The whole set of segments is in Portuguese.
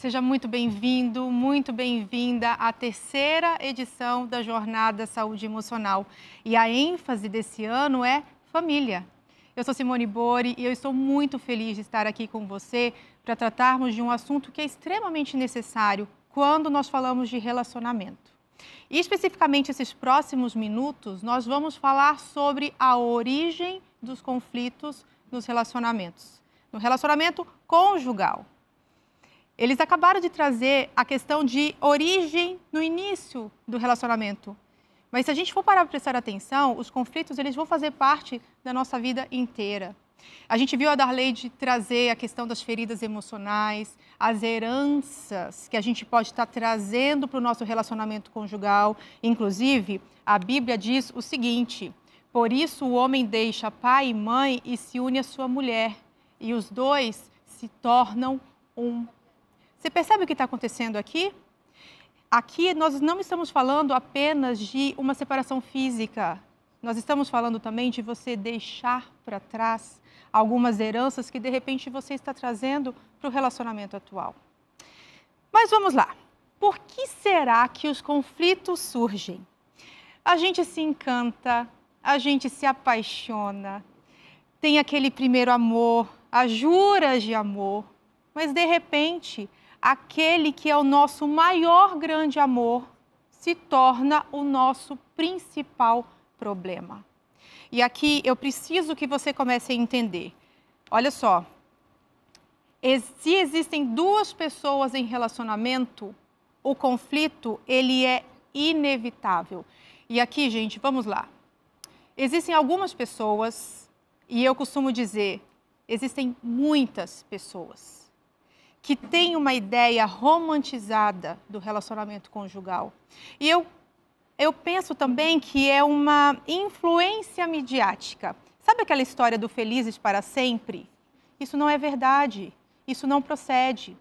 Seja muito bem-vindo, muito bem-vinda à terceira edição da Jornada Saúde Emocional. E a ênfase desse ano é família. Eu sou Simone Bori e eu estou muito feliz de estar aqui com você para tratarmos de um assunto que é extremamente necessário quando nós falamos de relacionamento. E especificamente esses próximos minutos, nós vamos falar sobre a origem dos conflitos nos relacionamentos. No relacionamento conjugal. Eles acabaram de trazer a questão de origem no início do relacionamento. Mas se a gente for parar para prestar atenção, os conflitos eles vão fazer parte da nossa vida inteira. A gente viu a Darleide trazer a questão das feridas emocionais, as heranças que a gente pode estar trazendo para o nosso relacionamento conjugal. Inclusive, a Bíblia diz o seguinte: por isso o homem deixa pai e mãe e se une à sua mulher, e os dois se tornam um você percebe o que está acontecendo aqui? Aqui nós não estamos falando apenas de uma separação física, nós estamos falando também de você deixar para trás algumas heranças que de repente você está trazendo para o relacionamento atual. Mas vamos lá. Por que será que os conflitos surgem? A gente se encanta, a gente se apaixona, tem aquele primeiro amor, as juras de amor, mas de repente aquele que é o nosso maior grande amor se torna o nosso principal problema. E aqui eu preciso que você comece a entender. Olha só, se existem duas pessoas em relacionamento, o conflito ele é inevitável. E aqui, gente, vamos lá. Existem algumas pessoas, e eu costumo dizer, existem muitas pessoas que tem uma ideia romantizada do relacionamento conjugal. E eu, eu penso também que é uma influência midiática. Sabe aquela história do felizes para sempre? Isso não é verdade. Isso não procede.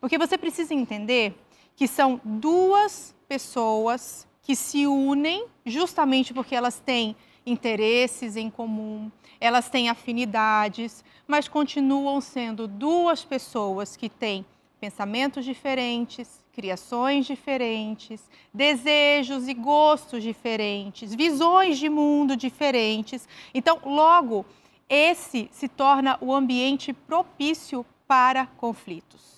Porque você precisa entender que são duas pessoas que se unem justamente porque elas têm interesses em comum, elas têm afinidades, mas continuam sendo duas pessoas que têm pensamentos diferentes, criações diferentes, desejos e gostos diferentes, visões de mundo diferentes. Então, logo, esse se torna o ambiente propício para conflitos.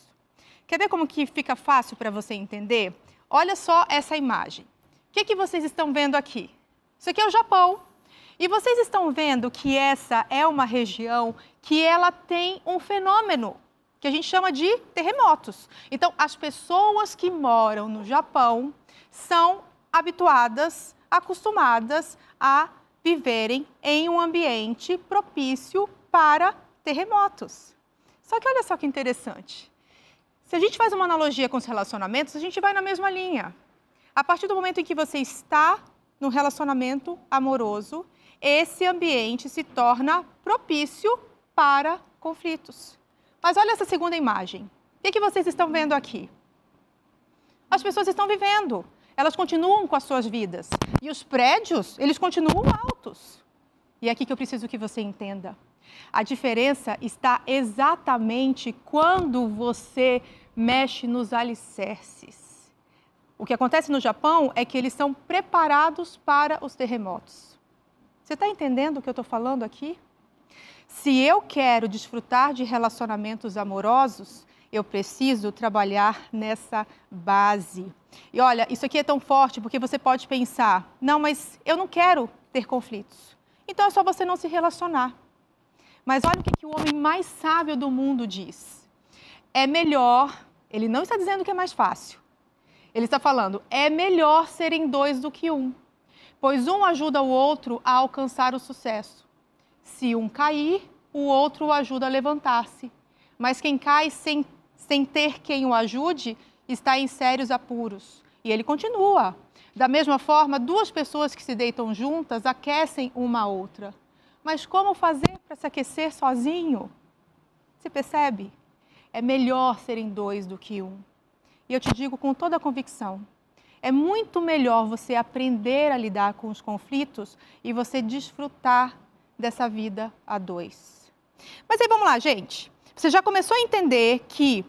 Quer ver como que fica fácil para você entender? Olha só essa imagem. O que, que vocês estão vendo aqui? Isso aqui é o Japão. E vocês estão vendo que essa é uma região que ela tem um fenômeno que a gente chama de terremotos. Então, as pessoas que moram no Japão são habituadas, acostumadas a viverem em um ambiente propício para terremotos. Só que olha só que interessante. Se a gente faz uma analogia com os relacionamentos, a gente vai na mesma linha. A partir do momento em que você está no relacionamento amoroso, esse ambiente se torna propício para conflitos. Mas olha essa segunda imagem. O que, vocês estão vendo aqui? As pessoas estão vivendo, elas continuam com as suas vidas. E os prédios, eles continuam altos. E é aqui que eu preciso que você entenda. A diferença está exatamente quando você mexe nos alicerces. O que acontece no Japão é que eles são preparados para os terremotos. Você está entendendo o que eu estou falando aqui? Se eu quero desfrutar de relacionamentos amorosos, eu preciso trabalhar nessa base. E olha, isso aqui é tão forte porque você pode pensar: não, mas eu não quero ter conflitos. Então é só você não se relacionar. Mas olha o que, que o homem mais sábio do mundo diz. É melhor, ele não está dizendo que é mais fácil. Ele está falando, é melhor serem dois do que um pois um ajuda o outro a alcançar o sucesso. Se um cair, o outro o ajuda a levantar-se. Mas quem cai sem, sem ter quem o ajude está em sérios apuros. E ele continua. Da mesma forma, duas pessoas que se deitam juntas aquecem uma a outra. Mas como fazer para se aquecer sozinho? Você percebe? É melhor serem dois do que um. E eu te digo com toda a convicção: é muito melhor você aprender a lidar com os conflitos e você desfrutar dessa vida a dois. Mas aí vamos lá, gente. Você já começou a entender que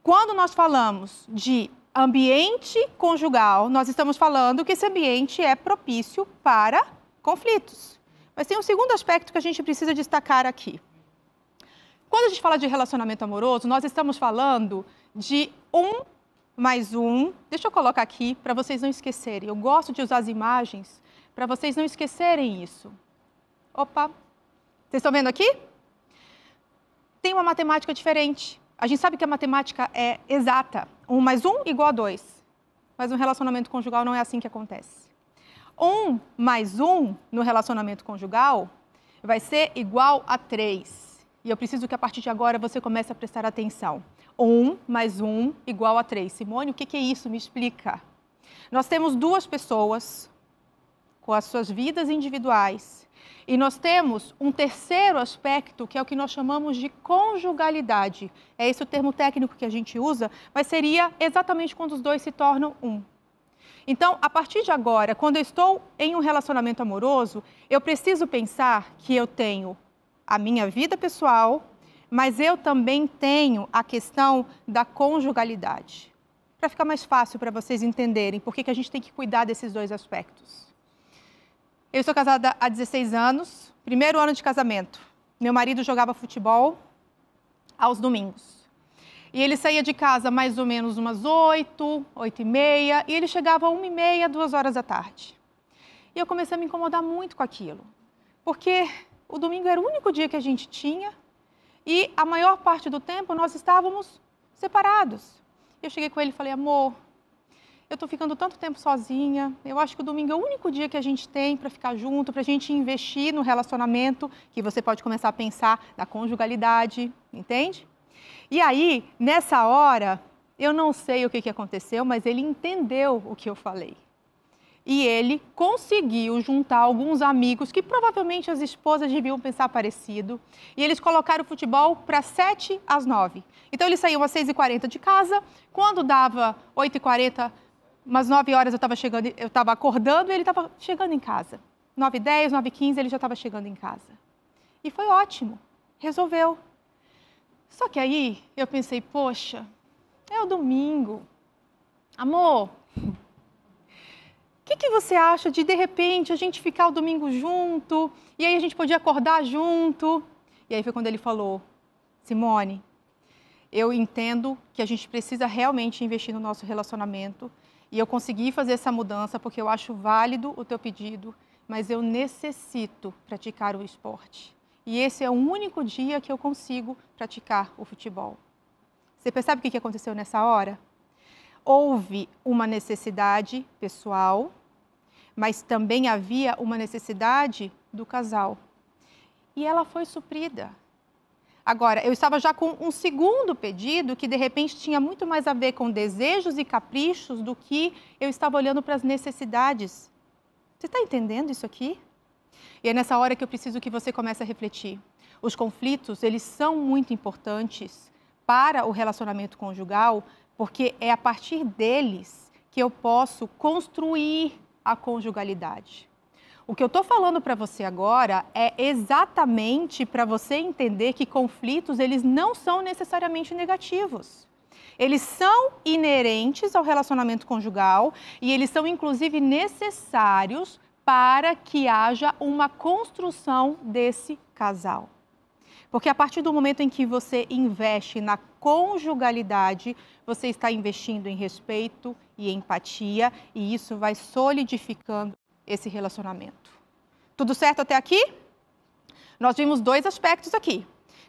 quando nós falamos de ambiente conjugal, nós estamos falando que esse ambiente é propício para conflitos. Mas tem um segundo aspecto que a gente precisa destacar aqui. Quando a gente fala de relacionamento amoroso, nós estamos falando de um mais um. Deixa eu colocar aqui para vocês não esquecerem. Eu gosto de usar as imagens para vocês não esquecerem isso. Opa! Vocês estão vendo aqui? Tem uma matemática diferente. A gente sabe que a matemática é exata. Um mais um igual a dois. Mas no relacionamento conjugal não é assim que acontece. Um mais um no relacionamento conjugal vai ser igual a três. E eu preciso que a partir de agora você comece a prestar atenção. Um mais um igual a três. Simone, o que é isso? Me explica. Nós temos duas pessoas com as suas vidas individuais e nós temos um terceiro aspecto, que é o que nós chamamos de conjugalidade. É esse o termo técnico que a gente usa, mas seria exatamente quando os dois se tornam um. Então, a partir de agora, quando eu estou em um relacionamento amoroso, eu preciso pensar que eu tenho a minha vida pessoal, mas eu também tenho a questão da conjugalidade. Para ficar mais fácil para vocês entenderem por que, que a gente tem que cuidar desses dois aspectos. Eu sou casada há 16 anos, primeiro ano de casamento. Meu marido jogava futebol aos domingos. E ele saía de casa mais ou menos umas 8, 8 e meia, e ele chegava às 1 e meia, 2 horas da tarde. E eu comecei a me incomodar muito com aquilo, porque o domingo era o único dia que a gente tinha e a maior parte do tempo nós estávamos separados. Eu cheguei com ele e falei, amor, eu estou ficando tanto tempo sozinha. Eu acho que o domingo é o único dia que a gente tem para ficar junto, para a gente investir no relacionamento, que você pode começar a pensar na conjugalidade, entende? E aí, nessa hora, eu não sei o que, que aconteceu, mas ele entendeu o que eu falei. E ele conseguiu juntar alguns amigos que provavelmente as esposas deviam pensar parecido. E eles colocaram o futebol para 7 às 9. Então eles saíam às 6h40 de casa. Quando dava 8h40, umas 9 horas eu estava chegando, eu estava acordando e ele estava chegando em casa. 9 10 9 15 ele já estava chegando em casa. E foi ótimo, resolveu. Só que aí eu pensei, poxa, é o domingo. Amor, que, que você acha de, de repente, a gente ficar o domingo junto e aí a gente podia acordar junto? E aí foi quando ele falou, Simone, eu entendo que a gente precisa realmente investir no nosso relacionamento, e eu consegui fazer essa mudança porque eu acho válido o teu pedido, mas eu necessito praticar o esporte. E esse é o único dia que eu consigo praticar o futebol. Você percebe o que aconteceu nessa hora? Houve uma necessidade pessoal, mas também havia uma necessidade do casal. E ela foi suprida. Agora, eu estava já com um segundo pedido que de repente tinha muito mais a ver com desejos e caprichos do que eu estava olhando para as necessidades. Você está entendendo isso aqui? E é nessa hora que eu preciso que você comece a refletir. Os conflitos, eles são muito importantes para o relacionamento conjugal, porque é a partir deles que eu posso construir a conjugalidade. O que eu estou falando para você agora é exatamente para você entender que conflitos eles não são necessariamente negativos. Eles são inerentes ao relacionamento conjugal e eles são inclusive necessários para que haja uma construção desse casal. Porque a partir do momento em que você investe na conjugalidade, você está investindo em respeito e empatia, e isso vai solidificando esse relacionamento. Tudo certo até aqui? Nós vimos dois aspectos aqui.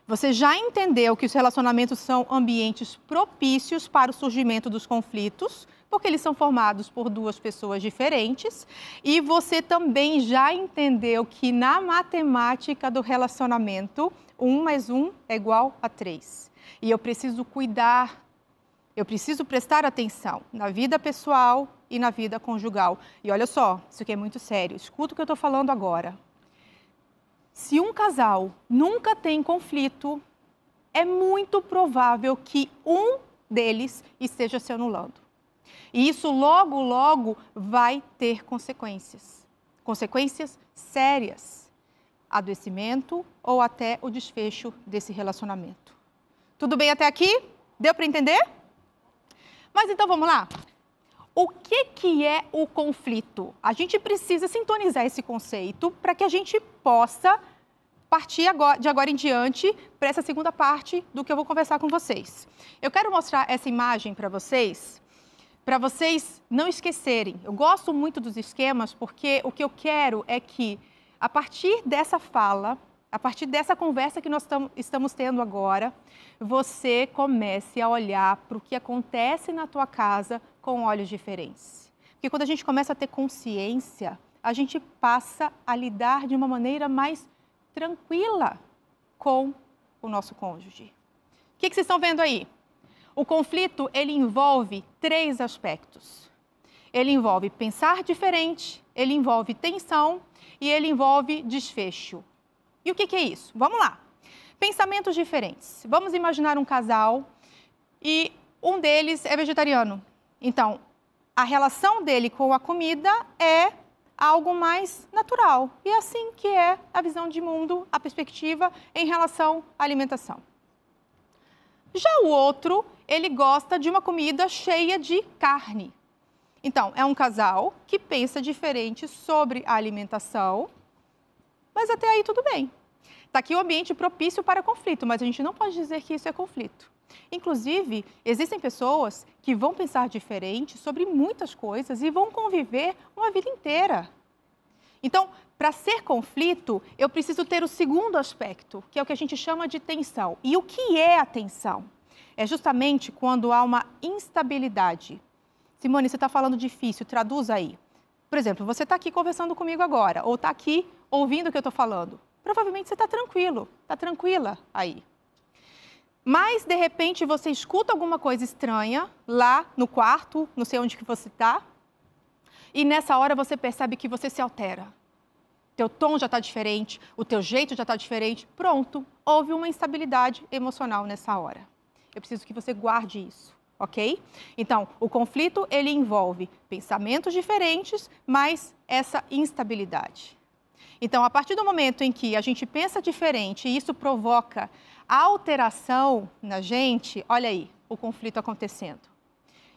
Você já entendeu que os relacionamentos são ambientes propícios para o surgimento dos conflitos, porque eles são formados por duas pessoas diferentes. E você também já entendeu que na matemática do relacionamento, um mais um é igual a três. E eu preciso cuidar, eu preciso prestar atenção na vida pessoal, e na vida conjugal. E olha só, isso aqui é muito sério. Escuta o que eu estou falando agora. Se um casal nunca tem conflito, é muito provável que um deles esteja se anulando. E isso logo, logo vai ter consequências. Consequências sérias. Adoecimento ou até o desfecho desse relacionamento. Tudo bem até aqui? Deu para entender? Mas então vamos lá? O que, que é o conflito? A gente precisa sintonizar esse conceito para que a gente possa partir agora, de agora em diante para essa segunda parte do que eu vou conversar com vocês. Eu quero mostrar essa imagem para vocês, para vocês não esquecerem. Eu gosto muito dos esquemas porque o que eu quero é que, a partir dessa fala, a partir dessa conversa que nós estamos tendo agora, você comece a olhar para o que acontece na tua casa com olhos diferentes. Porque quando a gente começa a ter consciência, a gente passa a lidar de uma maneira mais tranquila com o nosso cônjuge. O que, que vocês estão vendo aí? O conflito ele envolve três aspectos. Ele envolve pensar diferente, ele envolve tensão e ele envolve desfecho. E o que, que é isso? Vamos lá. Pensamentos diferentes. Vamos imaginar um casal e um deles é vegetariano. Então, a relação dele com a comida é algo mais natural. E é assim que é a visão de mundo, a perspectiva em relação à alimentação. Já o outro, ele gosta de uma comida cheia de carne. Então, é um casal que pensa diferente sobre a alimentação, mas até aí tudo bem. Está aqui o ambiente propício para conflito, mas a gente não pode dizer que isso é conflito. Inclusive, existem pessoas que vão pensar diferente sobre muitas coisas e vão conviver uma vida inteira. Então, para ser conflito, eu preciso ter o segundo aspecto, que é o que a gente chama de tensão. E o que é a tensão? É justamente quando há uma instabilidade. Simone, você está falando difícil, traduz aí. Por exemplo, você está aqui conversando comigo agora, ou está aqui ouvindo o que eu estou falando. Provavelmente você está tranquilo, está tranquila aí. Mas, de repente, você escuta alguma coisa estranha lá no quarto, não sei onde que você está, e nessa hora você percebe que você se altera. Teu tom já está diferente, o teu jeito já está diferente. Pronto, houve uma instabilidade emocional nessa hora. Eu preciso que você guarde isso, ok? Então, o conflito ele envolve pensamentos diferentes, mas essa instabilidade. Então, a partir do momento em que a gente pensa diferente e isso provoca alteração na gente, olha aí, o conflito acontecendo.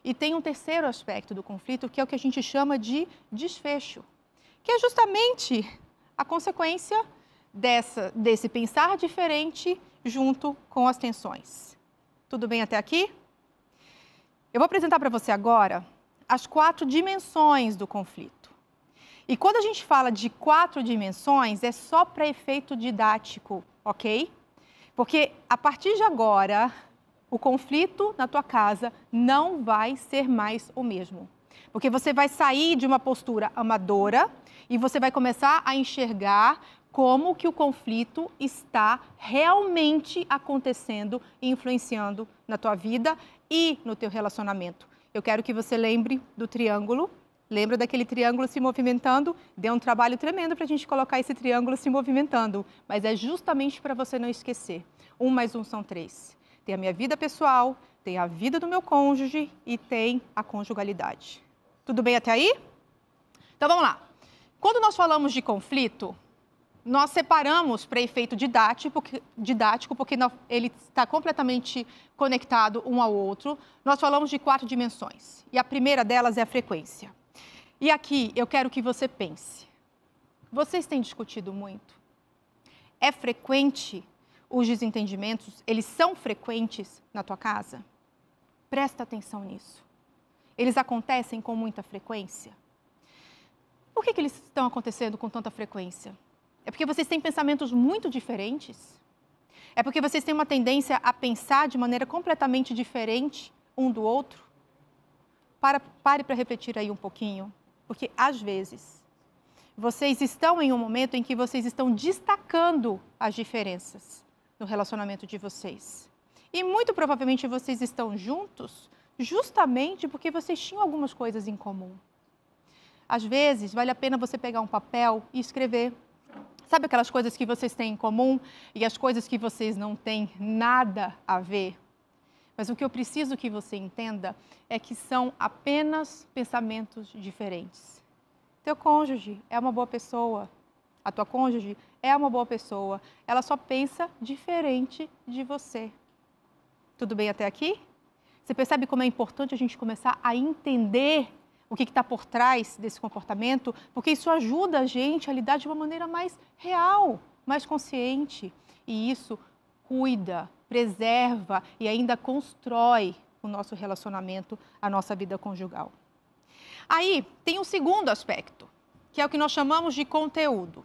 E tem um terceiro aspecto do conflito, que é o que a gente chama de desfecho, que é justamente a consequência dessa, desse pensar diferente junto com as tensões. Tudo bem até aqui? Eu vou apresentar para você agora as quatro dimensões do conflito. E quando a gente fala de quatro dimensões, é só para efeito didático, ok? Porque a partir de agora, o conflito na tua casa não vai ser mais o mesmo. Porque você vai sair de uma postura amadora e você vai começar a enxergar como que o conflito está realmente acontecendo e influenciando na tua vida e no teu relacionamento. Eu quero que você lembre do triângulo. Lembra daquele triângulo se movimentando? Deu um trabalho tremendo para a gente colocar esse triângulo se movimentando, mas é justamente para você não esquecer. Um mais um são três tem a minha vida pessoal, tem a vida do meu cônjuge e tem a conjugalidade. Tudo bem até aí? Então vamos lá. Quando nós falamos de conflito, nós separamos para efeito didático, porque, didático, porque ele está completamente conectado um ao outro. Nós falamos de quatro dimensões. E a primeira delas é a frequência. E aqui eu quero que você pense. Vocês têm discutido muito? É frequente os desentendimentos, eles são frequentes na tua casa? Presta atenção nisso. Eles acontecem com muita frequência? Por que, que eles estão acontecendo com tanta frequência? É porque vocês têm pensamentos muito diferentes? É porque vocês têm uma tendência a pensar de maneira completamente diferente um do outro? Para, pare para refletir aí um pouquinho, porque às vezes vocês estão em um momento em que vocês estão destacando as diferenças no relacionamento de vocês. E muito provavelmente vocês estão juntos justamente porque vocês tinham algumas coisas em comum. Às vezes, vale a pena você pegar um papel e escrever. Sabe aquelas coisas que vocês têm em comum e as coisas que vocês não têm nada a ver? Mas o que eu preciso que você entenda é que são apenas pensamentos diferentes. Teu cônjuge é uma boa pessoa, a tua cônjuge é uma boa pessoa, ela só pensa diferente de você. Tudo bem até aqui? Você percebe como é importante a gente começar a entender o que está por trás desse comportamento, porque isso ajuda a gente a lidar de uma maneira mais real, mais consciente. E isso cuida, preserva e ainda constrói o nosso relacionamento, a nossa vida conjugal. Aí tem um segundo aspecto, que é o que nós chamamos de conteúdo.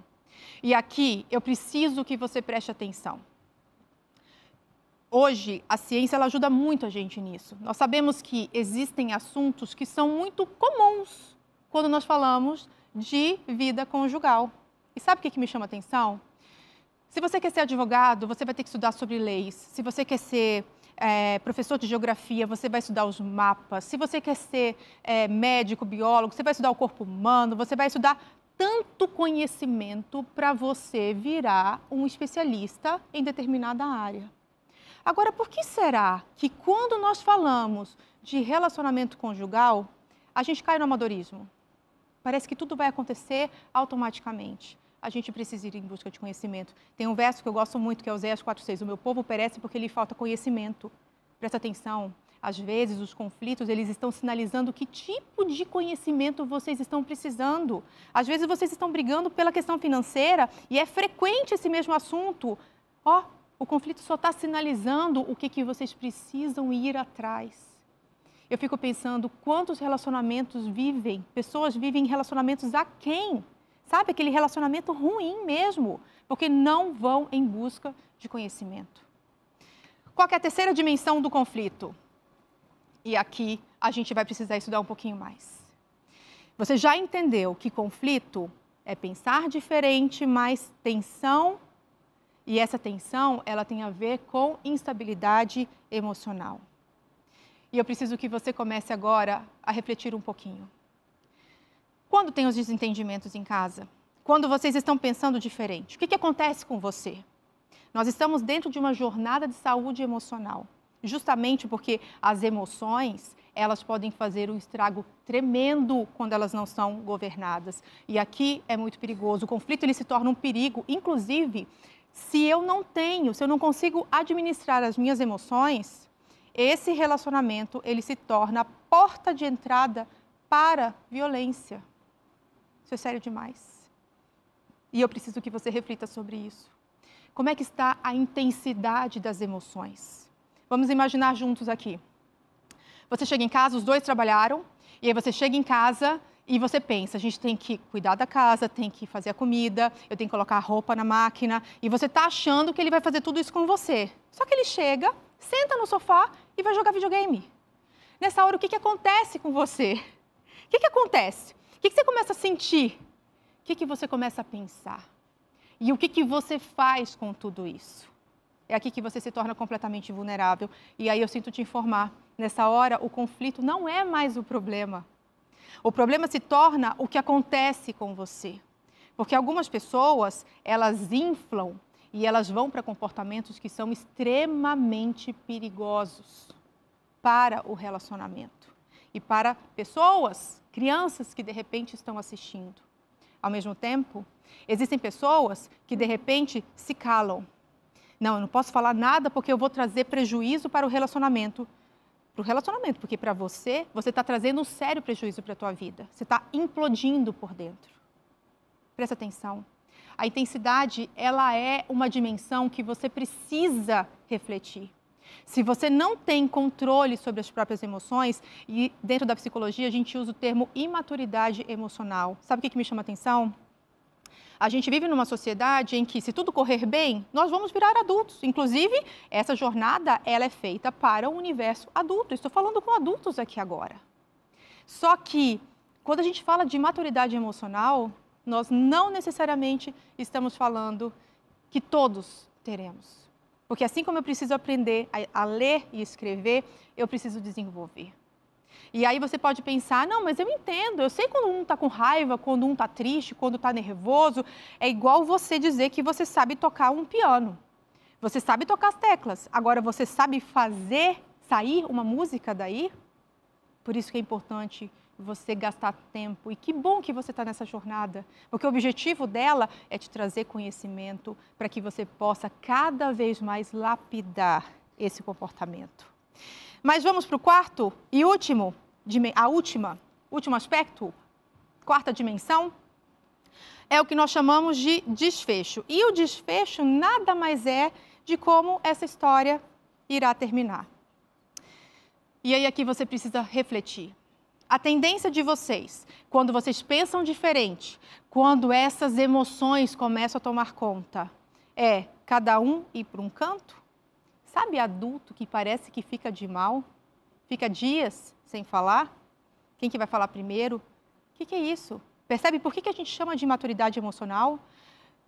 E aqui eu preciso que você preste atenção. Hoje, a ciência ela ajuda muito a gente nisso. Nós sabemos que existem assuntos que são muito comuns quando nós falamos de vida conjugal. E sabe o que, que me chama a atenção? Se você quer ser advogado, você vai ter que estudar sobre leis. Se você quer ser é, professor de geografia, você vai estudar os mapas. Se você quer ser é, médico, biólogo, você vai estudar o corpo humano, você vai estudar tanto conhecimento para você virar um especialista em determinada área. Agora, por que será que quando nós falamos de relacionamento conjugal, a gente cai no amadorismo? Parece que tudo vai acontecer automaticamente. A gente precisa ir em busca de conhecimento. Tem um verso que eu gosto muito, que é Oséias 4,6. O meu povo perece porque lhe falta conhecimento. Presta atenção. Às vezes, os conflitos, eles estão sinalizando que tipo de conhecimento vocês estão precisando. Às vezes, vocês estão brigando pela questão financeira e é frequente esse mesmo assunto. Ó, oh, o conflito só está sinalizando o que, que vocês precisam ir atrás. Eu fico pensando quantos relacionamentos vivem, pessoas vivem relacionamentos a quem? Sabe, aquele relacionamento ruim mesmo, porque não vão em busca de conhecimento. Qual é a terceira dimensão do conflito? E aqui a gente vai precisar estudar um pouquinho mais. Você já entendeu que conflito é pensar diferente, mais tensão e essa tensão, ela tem a ver com instabilidade emocional. E eu preciso que você comece agora a refletir um pouquinho. Quando tem os desentendimentos em casa? Quando vocês estão pensando diferente? O que, que acontece com você? Nós estamos dentro de uma jornada de saúde emocional, justamente porque as emoções elas podem fazer um estrago tremendo quando elas não são governadas. E aqui é muito perigoso. O conflito ele se torna um perigo, inclusive se eu não tenho, se eu não consigo administrar as minhas emoções, esse relacionamento ele se torna a porta de entrada para violência. Isso é sério demais. E eu preciso que você reflita sobre isso. Como é que está a intensidade das emoções? Vamos imaginar juntos aqui. Você chega em casa, os dois trabalharam, e aí você chega em casa e você pensa, a gente tem que cuidar da casa, tem que fazer a comida, eu tenho que colocar a roupa na máquina, e você está achando que ele vai fazer tudo isso com você. Só que ele chega, senta no sofá e vai jogar videogame. Nessa hora, o que, que acontece com você? O que, que acontece? O que, que você começa a sentir? O que, que você começa a pensar? E o que, que você faz com tudo isso? É aqui que você se torna completamente vulnerável. E aí eu sinto te informar: nessa hora, o conflito não é mais o problema o problema se torna o que acontece com você. Porque algumas pessoas, elas inflam e elas vão para comportamentos que são extremamente perigosos para o relacionamento e para pessoas, crianças que de repente estão assistindo. Ao mesmo tempo, existem pessoas que de repente se calam. Não, eu não posso falar nada porque eu vou trazer prejuízo para o relacionamento para o relacionamento, porque para você, você está trazendo um sério prejuízo para a tua vida. Você está implodindo por dentro. Presta atenção. A intensidade, ela é uma dimensão que você precisa refletir. Se você não tem controle sobre as próprias emoções, e dentro da psicologia a gente usa o termo imaturidade emocional. Sabe o que, que me chama atenção? A gente vive numa sociedade em que, se tudo correr bem, nós vamos virar adultos. Inclusive, essa jornada ela é feita para o universo adulto. Estou falando com adultos aqui agora. Só que, quando a gente fala de maturidade emocional, nós não necessariamente estamos falando que todos teremos. Porque assim como eu preciso aprender a, ler e escrever, eu preciso desenvolver. E aí você pode pensar, não, mas eu entendo, eu sei quando um está com raiva, quando um está triste, quando está nervoso. É igual você dizer que você sabe tocar um piano. Você sabe tocar as teclas. Agora, você sabe fazer sair uma música daí? Por isso que é importante você gastar tempo. E que bom que você está nessa jornada, porque o objetivo dela é te trazer conhecimento para que você possa cada vez mais lapidar esse comportamento. Mas vamos para o quarto e último, a última, último aspecto, quarta dimensão, é o que nós chamamos de desfecho. E o desfecho nada mais é de como essa história irá terminar. E aí aqui você precisa refletir. A tendência de vocês, quando vocês pensam diferente, quando essas emoções começam a tomar conta, é cada um ir para um canto? Sabe adulto que parece que fica de mal? Fica dias sem falar? Quem que vai falar primeiro? O que, que é isso? Percebe por que, que a gente chama de maturidade emocional?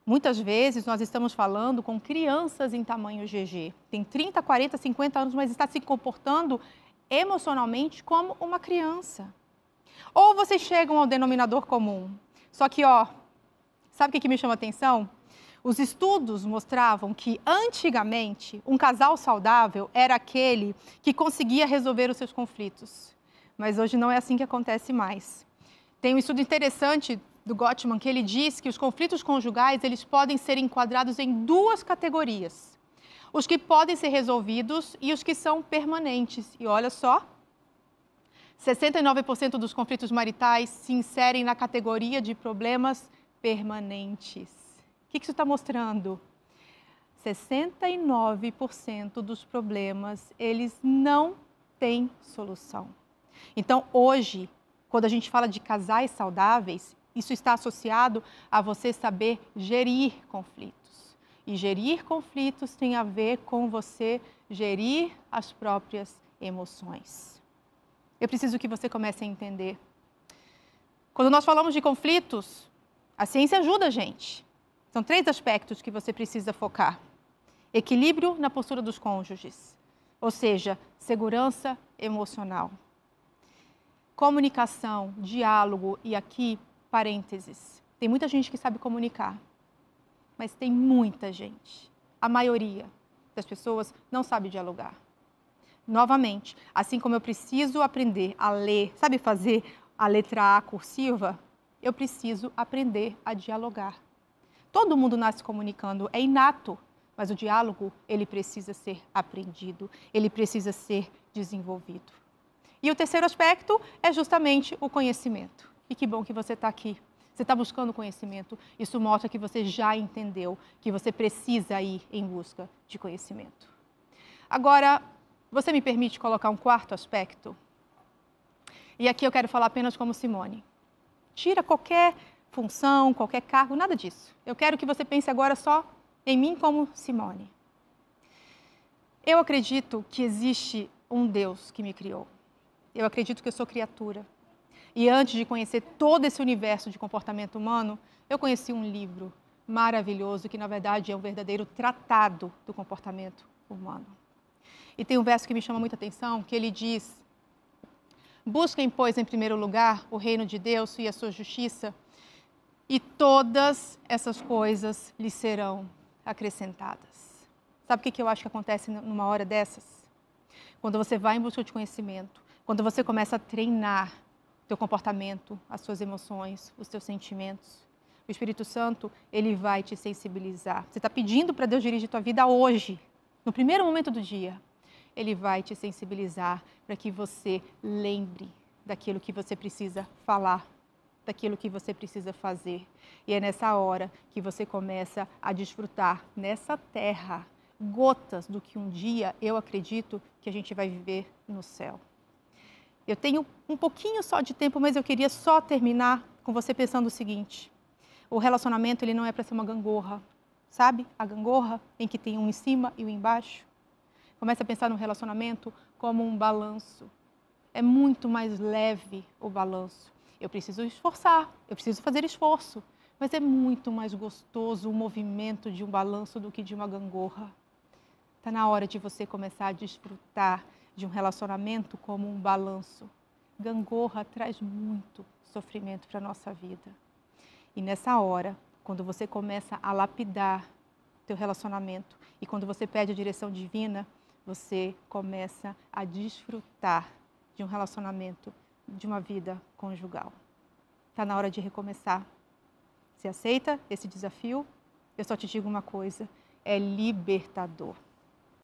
Muitas vezes nós estamos falando com crianças em tamanho GG. Tem 30, 40, 50 anos, mas está se comportando emocionalmente como uma criança. Ou vocês chegam ao denominador comum. Só que, ó, sabe o que, que me chama a atenção? Os estudos mostravam que antigamente um casal saudável era aquele que conseguia resolver os seus conflitos. Mas hoje não é assim que acontece mais. Tem um estudo interessante do Gottman que ele diz que os conflitos conjugais eles podem ser enquadrados em duas categorias: os que podem ser resolvidos e os que são permanentes. E olha só, 69% dos conflitos maritais se inserem na categoria de problemas permanentes. O que isso está mostrando? 69% dos problemas eles não têm solução. Então, hoje, quando a gente fala de casais saudáveis, isso está associado a você saber gerir conflitos. E gerir conflitos tem a ver com você gerir as próprias emoções. Eu preciso que você comece a entender. Quando nós falamos de conflitos, a ciência ajuda a gente. São três aspectos que você precisa focar: equilíbrio na postura dos cônjuges, ou seja, segurança emocional comunicação, diálogo e aqui parênteses. Tem muita gente que sabe comunicar, mas tem muita gente, a maioria das pessoas não sabe dialogar. Novamente, assim como eu preciso aprender a ler, sabe fazer a letra A cursiva, eu preciso aprender a dialogar. Todo mundo nasce comunicando, é inato, mas o diálogo, ele precisa ser aprendido, ele precisa ser desenvolvido. E o terceiro aspecto é justamente o conhecimento. E que bom que você está aqui. Você está buscando conhecimento. Isso mostra que você já entendeu que você precisa ir em busca de conhecimento. Agora, você me permite colocar um quarto aspecto? E aqui eu quero falar apenas como Simone. Tira qualquer função, qualquer cargo, nada disso. Eu quero que você pense agora só em mim como Simone. Eu acredito que existe um Deus que me criou. Eu acredito que eu sou criatura. E antes de conhecer todo esse universo de comportamento humano, eu conheci um livro maravilhoso que, na verdade, é um verdadeiro tratado do comportamento humano. E tem um verso que me chama muita atenção, que ele diz: Busquem, pois, em primeiro lugar o reino de Deus e a sua justiça, e todas essas coisas lhe serão acrescentadas. Sabe o que eu acho que acontece numa hora dessas? Quando você vai em busca de conhecimento, quando você começa a treinar teu comportamento, as suas emoções, os teus sentimentos, o Espírito Santo, ele vai te sensibilizar. Você está pedindo para Deus dirigir tua vida hoje, no primeiro momento do dia. Ele vai te sensibilizar para que você lembre daquilo que você precisa falar, daquilo que você precisa fazer. E é nessa hora que você começa a desfrutar nessa terra gotas do que um dia eu acredito que a gente vai viver no céu. Eu tenho um pouquinho só de tempo, mas eu queria só terminar com você pensando o seguinte: o relacionamento ele não é para ser uma gangorra, sabe? A gangorra em que tem um em cima e um embaixo. Comece a pensar no relacionamento como um balanço. É muito mais leve o balanço. Eu preciso esforçar, eu preciso fazer esforço, mas é muito mais gostoso o movimento de um balanço do que de uma gangorra. Está na hora de você começar a desfrutar de um relacionamento como um balanço. Gangorra traz muito sofrimento para a nossa vida. E nessa hora, quando você começa a lapidar teu relacionamento e quando você pede a direção divina, você começa a desfrutar de um relacionamento, de uma vida conjugal. Está na hora de recomeçar. Você aceita esse desafio? Eu só te digo uma coisa: é libertador.